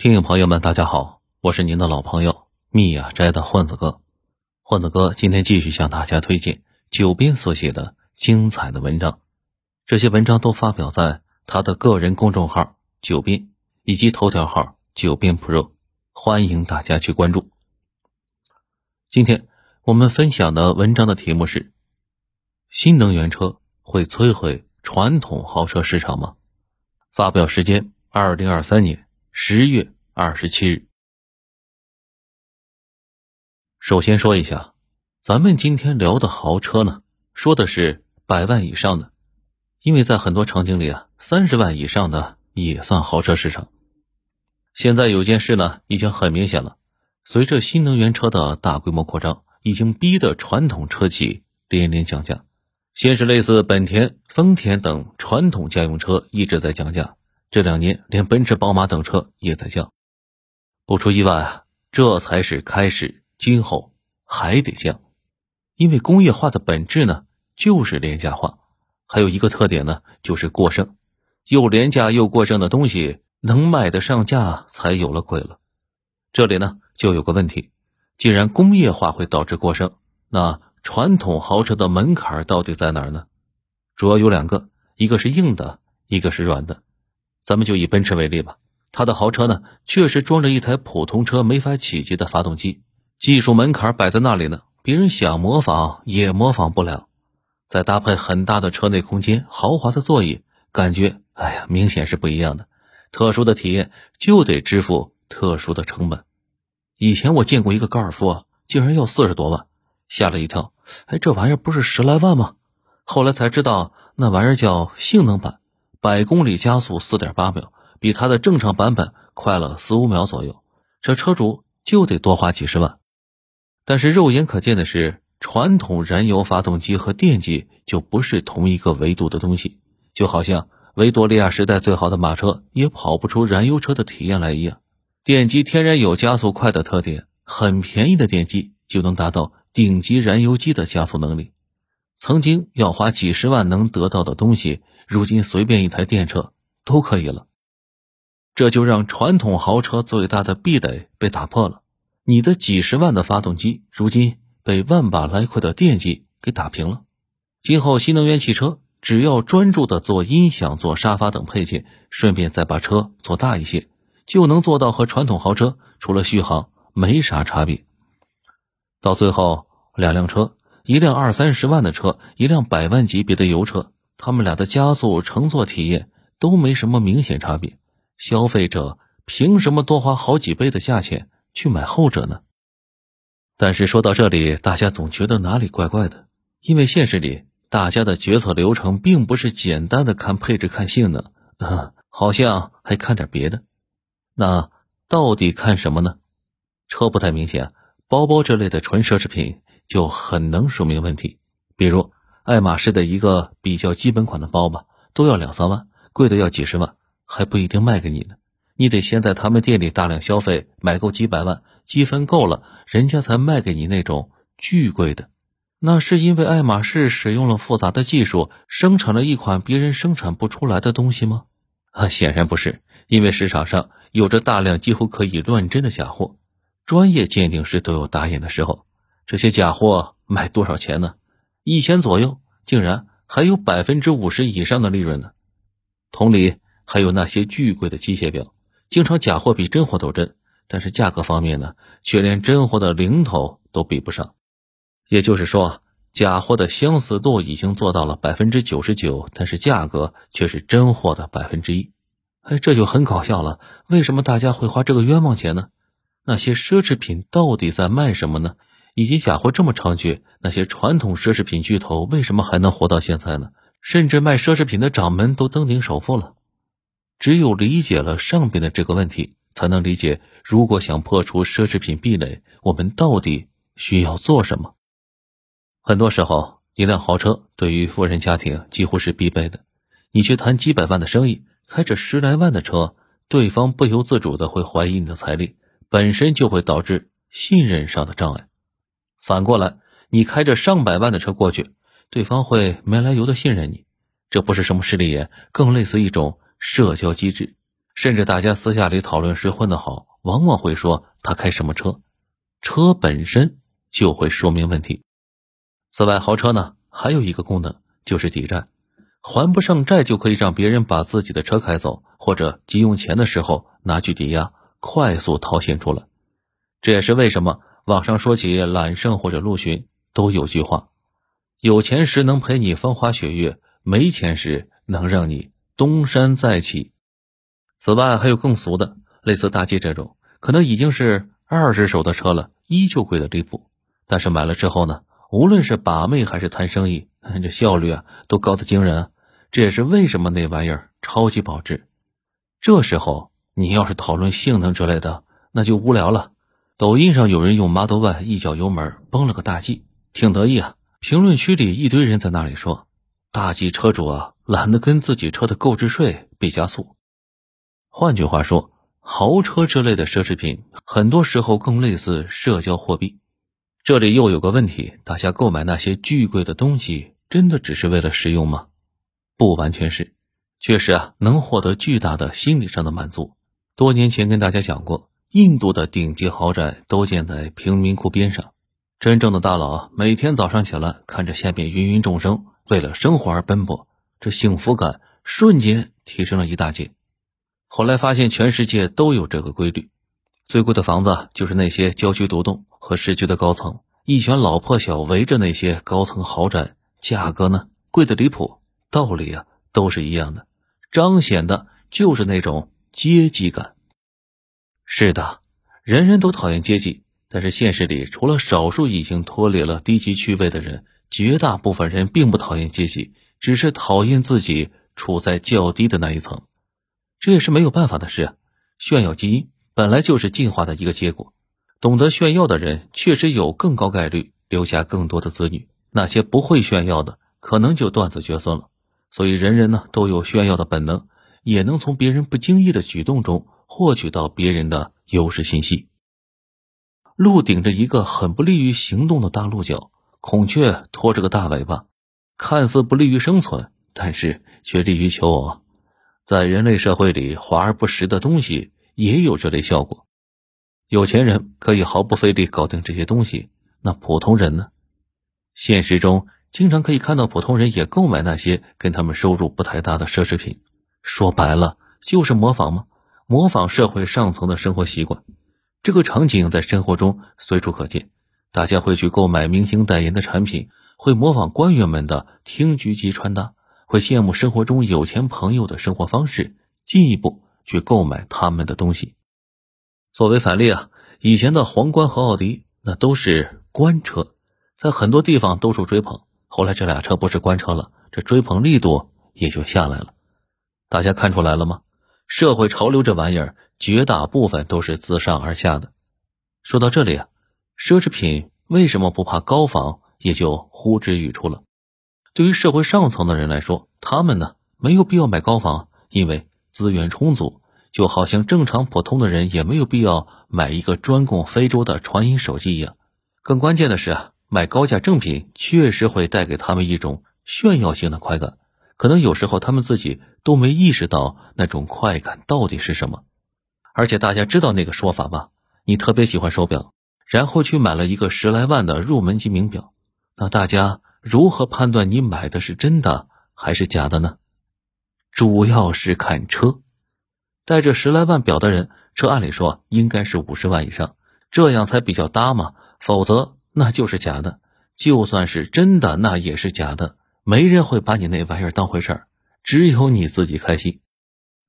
听友朋友们，大家好，我是您的老朋友密雅斋的混子哥。混子哥今天继续向大家推荐九编所写的精彩的文章，这些文章都发表在他的个人公众号“九编”以及头条号“九编 Pro”，欢迎大家去关注。今天我们分享的文章的题目是：新能源车会摧毁传统豪车市场吗？发表时间：二零二三年。十月二十七日。首先说一下，咱们今天聊的豪车呢，说的是百万以上的，因为在很多场景里啊，三十万以上的也算豪车市场。现在有件事呢，已经很明显了，随着新能源车的大规模扩张，已经逼得传统车企连连降价。先是类似本田、丰田等传统家用车一直在降价。这两年，连奔驰、宝马等车也在降，不出意外啊，这才是开始，今后还得降，因为工业化的本质呢就是廉价化，还有一个特点呢就是过剩，又廉价又过剩的东西能卖得上价才有了鬼了。这里呢就有个问题，既然工业化会导致过剩，那传统豪车的门槛到底在哪儿呢？主要有两个，一个是硬的，一个是软的。咱们就以奔驰为例吧，它的豪车呢，确实装着一台普通车没法企及的发动机，技术门槛摆在那里呢，别人想模仿也模仿不了。再搭配很大的车内空间、豪华的座椅，感觉哎呀，明显是不一样的。特殊的体验就得支付特殊的成本。以前我见过一个高尔夫啊，竟然要四十多万，吓了一跳。哎，这玩意儿不是十来万吗？后来才知道，那玩意儿叫性能版。百公里加速四点八秒，比它的正常版本快了四五秒左右。这车主就得多花几十万。但是肉眼可见的是，传统燃油发动机和电机就不是同一个维度的东西。就好像维多利亚时代最好的马车也跑不出燃油车的体验来一样。电机天然有加速快的特点，很便宜的电机就能达到顶级燃油机的加速能力。曾经要花几十万能得到的东西。如今随便一台电车都可以了，这就让传统豪车最大的壁垒被打破了。你的几十万的发动机，如今被万把来块的电机给打平了。今后新能源汽车只要专注的做音响、做沙发等配件，顺便再把车做大一些，就能做到和传统豪车除了续航没啥差别。到最后，两辆车，一辆二三十万的车，一辆百万级别的油车。他们俩的加速乘坐体验都没什么明显差别，消费者凭什么多花好几倍的价钱去买后者呢？但是说到这里，大家总觉得哪里怪怪的，因为现实里大家的决策流程并不是简单的看配置、看性能，啊，好像还看点别的。那到底看什么呢？车不太明显，包包这类的纯奢侈品就很能说明问题，比如。爱马仕的一个比较基本款的包吧，都要两三万，贵的要几十万，还不一定卖给你呢。你得先在他们店里大量消费，买够几百万，积分够了，人家才卖给你那种巨贵的。那是因为爱马仕使用了复杂的技术，生产了一款别人生产不出来的东西吗？啊，显然不是，因为市场上有着大量几乎可以乱真的假货，专业鉴定师都有打眼的时候。这些假货卖多少钱呢？一千左右，竟然还有百分之五十以上的利润呢。同理，还有那些巨贵的机械表，经常假货比真货都真，但是价格方面呢，却连真货的零头都比不上。也就是说，假货的相似度已经做到了百分之九十九，但是价格却是真货的百分之一。哎，这就很搞笑了。为什么大家会花这个冤枉钱呢？那些奢侈品到底在卖什么呢？以及假货这么猖獗，那些传统奢侈品巨头为什么还能活到现在呢？甚至卖奢侈品的掌门都登顶首富了。只有理解了上边的这个问题，才能理解如果想破除奢侈品壁垒，我们到底需要做什么。很多时候，一辆豪车对于富人家庭几乎是必备的。你去谈几百万的生意，开着十来万的车，对方不由自主的会怀疑你的财力，本身就会导致信任上的障碍。反过来，你开着上百万的车过去，对方会没来由的信任你，这不是什么势利眼，更类似一种社交机制。甚至大家私下里讨论谁混得好，往往会说他开什么车，车本身就会说明问题。此外，豪车呢还有一个功能就是抵债，还不上债就可以让别人把自己的车开走，或者急用钱的时候拿去抵押，快速套现出来。这也是为什么网上说起揽胜或者陆巡都有句话：有钱时能陪你风花雪月，没钱时能让你东山再起。此外，还有更俗的，类似大 G 这种，可能已经是二十手的车了，依旧贵的离谱，但是买了之后呢？无论是把妹还是谈生意，这效率啊都高的惊人。这也是为什么那玩意儿超级保值。这时候你要是讨论性能之类的，那就无聊了。抖音上有人用 Model Y 一脚油门崩了个大 G，挺得意啊。评论区里一堆人在那里说：“大 G 车主啊，懒得跟自己车的购置税比加速。”换句话说，豪车之类的奢侈品，很多时候更类似社交货币。这里又有个问题：大家购买那些巨贵的东西，真的只是为了实用吗？不完全是，确实啊，能获得巨大的心理上的满足。多年前跟大家讲过，印度的顶级豪宅都建在贫民窟边上，真正的大佬，每天早上起来看着下面芸芸众生为了生活而奔波，这幸福感瞬间提升了一大截。后来发现全世界都有这个规律，最贵的房子就是那些郊区独栋。和市区的高层，一群老破小围着那些高层豪宅，价格呢贵的离谱，道理啊都是一样的，彰显的就是那种阶级感。是的，人人都讨厌阶级，但是现实里除了少数已经脱离了低级趣味的人，绝大部分人并不讨厌阶级，只是讨厌自己处在较低的那一层。这也是没有办法的事，炫耀基因本来就是进化的一个结果。懂得炫耀的人，确实有更高概率留下更多的子女；那些不会炫耀的，可能就断子绝孙了。所以，人人呢都有炫耀的本能，也能从别人不经意的举动中获取到别人的优势信息。鹿顶着一个很不利于行动的大鹿角，孔雀拖着个大尾巴，看似不利于生存，但是却利于求偶。在人类社会里，华而不实的东西也有这类效果。有钱人可以毫不费力搞定这些东西，那普通人呢？现实中经常可以看到普通人也购买那些跟他们收入不太大的奢侈品，说白了就是模仿吗？模仿社会上层的生活习惯。这个场景在生活中随处可见，大家会去购买明星代言的产品，会模仿官员们的厅局级穿搭，会羡慕生活中有钱朋友的生活方式，进一步去购买他们的东西。作为反例啊，以前的皇冠和奥迪那都是官车，在很多地方都受追捧。后来这俩车不是官车了，这追捧力度也就下来了。大家看出来了吗？社会潮流这玩意儿，绝大部分都是自上而下的。说到这里啊，奢侈品为什么不怕高仿，也就呼之欲出了。对于社会上层的人来说，他们呢没有必要买高仿，因为资源充足。就好像正常普通的人也没有必要买一个专供非洲的传音手机一样。更关键的是啊，买高价正品确实会带给他们一种炫耀性的快感，可能有时候他们自己都没意识到那种快感到底是什么。而且大家知道那个说法吧？你特别喜欢手表，然后去买了一个十来万的入门级名表，那大家如何判断你买的是真的还是假的呢？主要是看车。带着十来万表的人，车按理说应该是五十万以上，这样才比较搭嘛。否则那就是假的，就算是真的，那也是假的。没人会把你那玩意儿当回事儿，只有你自己开心。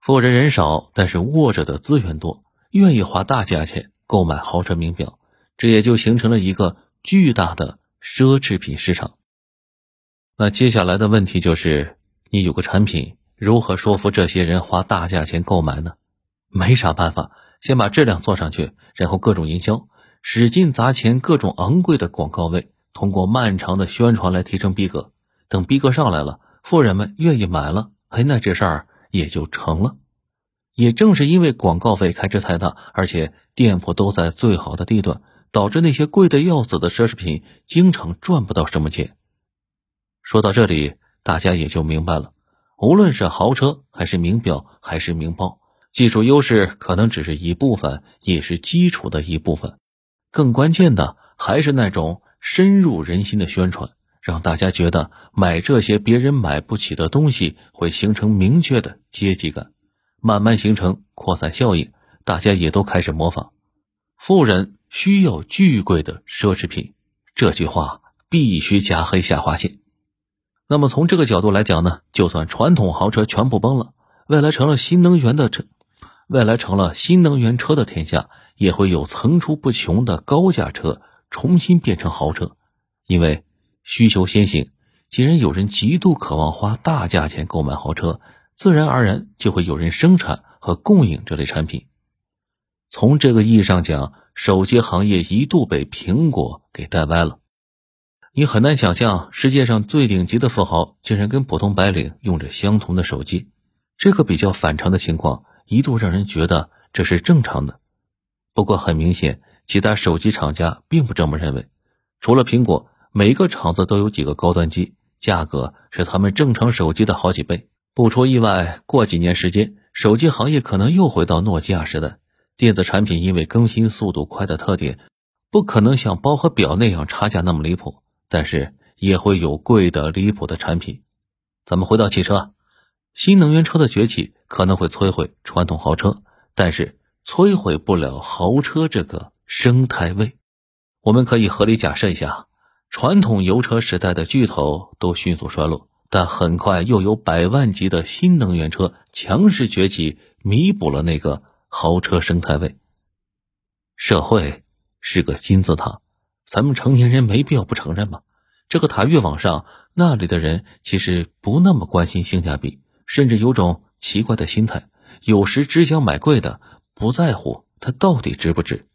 富人人少，但是握着的资源多，愿意花大价钱购买豪车名表，这也就形成了一个巨大的奢侈品市场。那接下来的问题就是，你有个产品。如何说服这些人花大价钱购买呢？没啥办法，先把质量做上去，然后各种营销，使劲砸钱，各种昂贵的广告位，通过漫长的宣传来提升逼格。等逼格上来了，富人们愿意买了，哎，那这事儿也就成了。也正是因为广告费开支太大，而且店铺都在最好的地段，导致那些贵的要死的奢侈品经常赚不到什么钱。说到这里，大家也就明白了。无论是豪车，还是名表，还是名包，技术优势可能只是一部分，也是基础的一部分。更关键的还是那种深入人心的宣传，让大家觉得买这些别人买不起的东西会形成明确的阶级感，慢慢形成扩散效应，大家也都开始模仿。富人需要巨贵的奢侈品，这句话必须加黑下划线。那么从这个角度来讲呢，就算传统豪车全部崩了，未来成了新能源的车。未来成了新能源车的天下，也会有层出不穷的高价车重新变成豪车，因为需求先行。既然有人极度渴望花大价钱购买豪车，自然而然就会有人生产和供应这类产品。从这个意义上讲，手机行业一度被苹果给带歪了。你很难想象，世界上最顶级的富豪竟然跟普通白领用着相同的手机，这个比较反常的情况。一度让人觉得这是正常的，不过很明显，其他手机厂家并不这么认为。除了苹果，每个厂子都有几个高端机，价格是他们正常手机的好几倍。不出意外，过几年时间，手机行业可能又回到诺基亚时代。电子产品因为更新速度快的特点，不可能像包和表那样差价那么离谱，但是也会有贵的离谱的产品。咱们回到汽车。新能源车的崛起可能会摧毁传统豪车，但是摧毁不了豪车这个生态位。我们可以合理假设一下，传统油车时代的巨头都迅速衰落，但很快又有百万级的新能源车强势崛起，弥补了那个豪车生态位。社会是个金字塔，咱们成年人没必要不承认吧？这个塔越往上，那里的人其实不那么关心性价比。甚至有种奇怪的心态，有时只想买贵的，不在乎它到底值不值。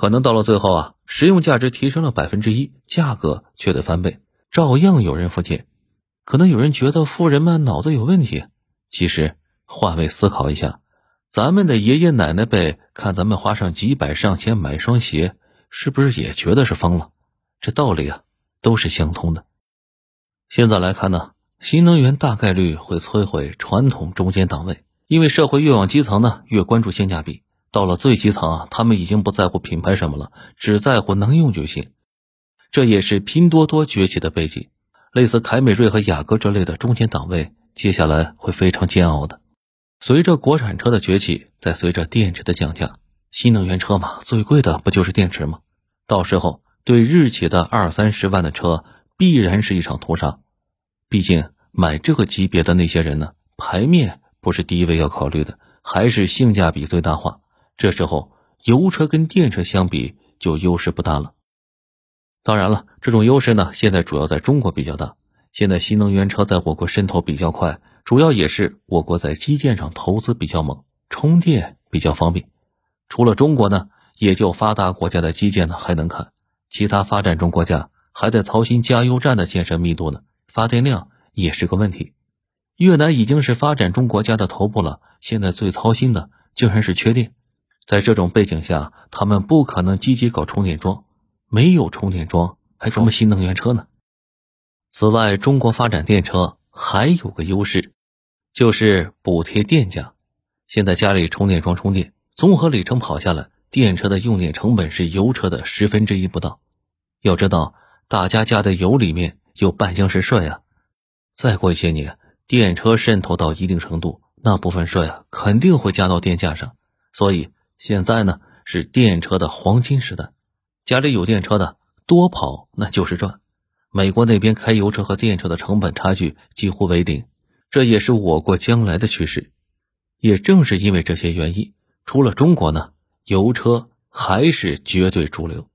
可能到了最后啊，实用价值提升了百分之一，价格却得翻倍，照样有人付钱。可能有人觉得富人们脑子有问题，其实换位思考一下，咱们的爷爷奶奶辈看咱们花上几百上千买双鞋，是不是也觉得是疯了？这道理啊，都是相通的。现在来看呢。新能源大概率会摧毁传统中间档位，因为社会越往基层呢，越关注性价比。到了最基层啊，他们已经不在乎品牌什么了，只在乎能用就行。这也是拼多多崛起的背景。类似凯美瑞和雅阁这类的中间档位，接下来会非常煎熬的。随着国产车的崛起，再随着电池的降价，新能源车嘛，最贵的不就是电池吗？到时候对日企的二三十万的车，必然是一场屠杀。毕竟买这个级别的那些人呢，牌面不是第一位要考虑的，还是性价比最大化。这时候油车跟电车相比就优势不大了。当然了，这种优势呢，现在主要在中国比较大。现在新能源车在我国渗透比较快，主要也是我国在基建上投资比较猛，充电比较方便。除了中国呢，也就发达国家的基建呢还能看，其他发展中国家还在操心加油站的建设密度呢。发电量也是个问题，越南已经是发展中国家的头部了，现在最操心的竟然是缺电。在这种背景下，他们不可能积极搞充电桩，没有充电桩还什么新能源车呢？此外，中国发展电车还有个优势，就是补贴电价。现在家里充电桩充电，综合里程跑下来，电车的用电成本是油车的十分之一不到。要知道，大家加的油里面。有半箱是税啊！再过一些年，电车渗透到一定程度，那部分税啊肯定会加到电价上。所以现在呢是电车的黄金时代，家里有电车的多跑那就是赚。美国那边开油车和电车的成本差距几乎为零，这也是我国将来的趋势。也正是因为这些原因，除了中国呢，油车还是绝对主流。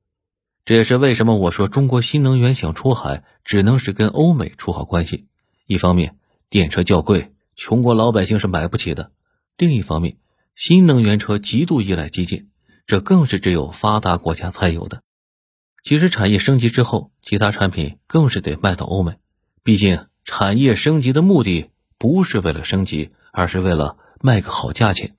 这也是为什么我说中国新能源想出海，只能是跟欧美处好关系。一方面，电车较贵，穷国老百姓是买不起的；另一方面，新能源车极度依赖基建，这更是只有发达国家才有的。其实，产业升级之后，其他产品更是得卖到欧美。毕竟，产业升级的目的不是为了升级，而是为了卖个好价钱。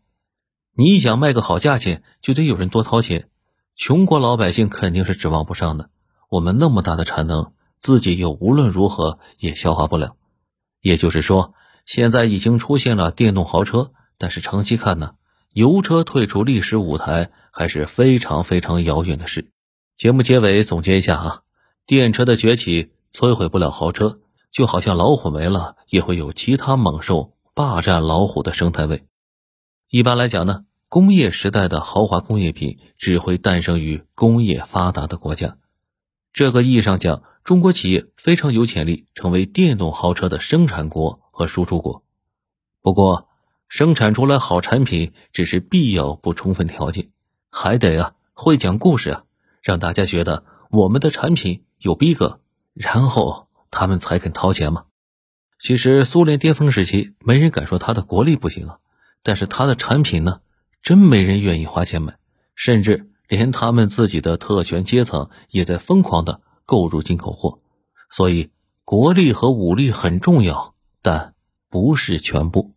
你想卖个好价钱，就得有人多掏钱。穷国老百姓肯定是指望不上的。我们那么大的产能，自己又无论如何也消化不了。也就是说，现在已经出现了电动豪车，但是长期看呢，油车退出历史舞台还是非常非常遥远的事。节目结尾总结一下啊，电车的崛起摧毁不了豪车，就好像老虎没了，也会有其他猛兽霸占老虎的生态位。一般来讲呢，工业时代的豪华工业品只会诞生于工业发达的国家。这个意义上讲，中国企业非常有潜力成为电动豪车的生产国和输出国。不过，生产出来好产品只是必要不充分条件，还得啊会讲故事啊。让大家觉得我们的产品有逼格，然后他们才肯掏钱嘛。其实苏联巅峰时期，没人敢说他的国力不行啊，但是他的产品呢，真没人愿意花钱买，甚至连他们自己的特权阶层也在疯狂的购入进口货。所以，国力和武力很重要，但不是全部。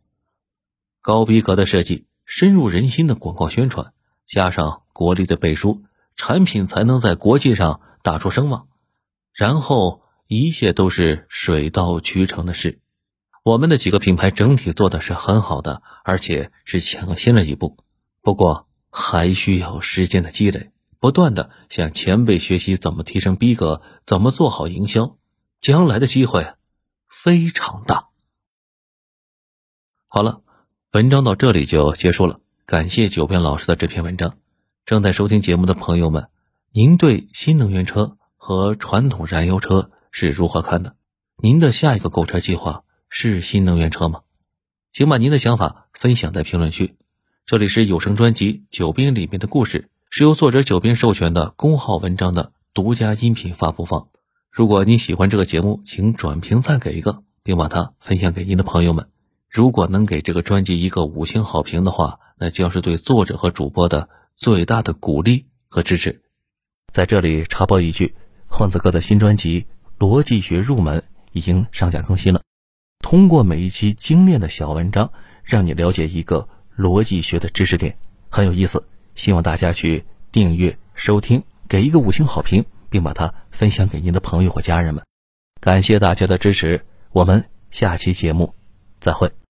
高逼格的设计，深入人心的广告宣传，加上国力的背书。产品才能在国际上打出声望，然后一切都是水到渠成的事。我们的几个品牌整体做的是很好的，而且是抢先了一步。不过还需要时间的积累，不断的向前辈学习怎么提升逼格，怎么做好营销，将来的机会非常大。好了，文章到这里就结束了，感谢九编老师的这篇文章。正在收听节目的朋友们，您对新能源车和传统燃油车是如何看的？您的下一个购车计划是新能源车吗？请把您的想法分享在评论区。这里是有声专辑《九编里面的故事》，是由作者九编授权的公号文章的独家音频发布方。如果您喜欢这个节目，请转评赞给一个，并把它分享给您的朋友们。如果能给这个专辑一个五星好评的话，那将是对作者和主播的。最大的鼓励和支持，在这里插播一句，混子哥的新专辑《逻辑学入门》已经上架更新了。通过每一期精炼的小文章，让你了解一个逻辑学的知识点，很有意思。希望大家去订阅收听，给一个五星好评，并把它分享给您的朋友或家人们。感谢大家的支持，我们下期节目再会。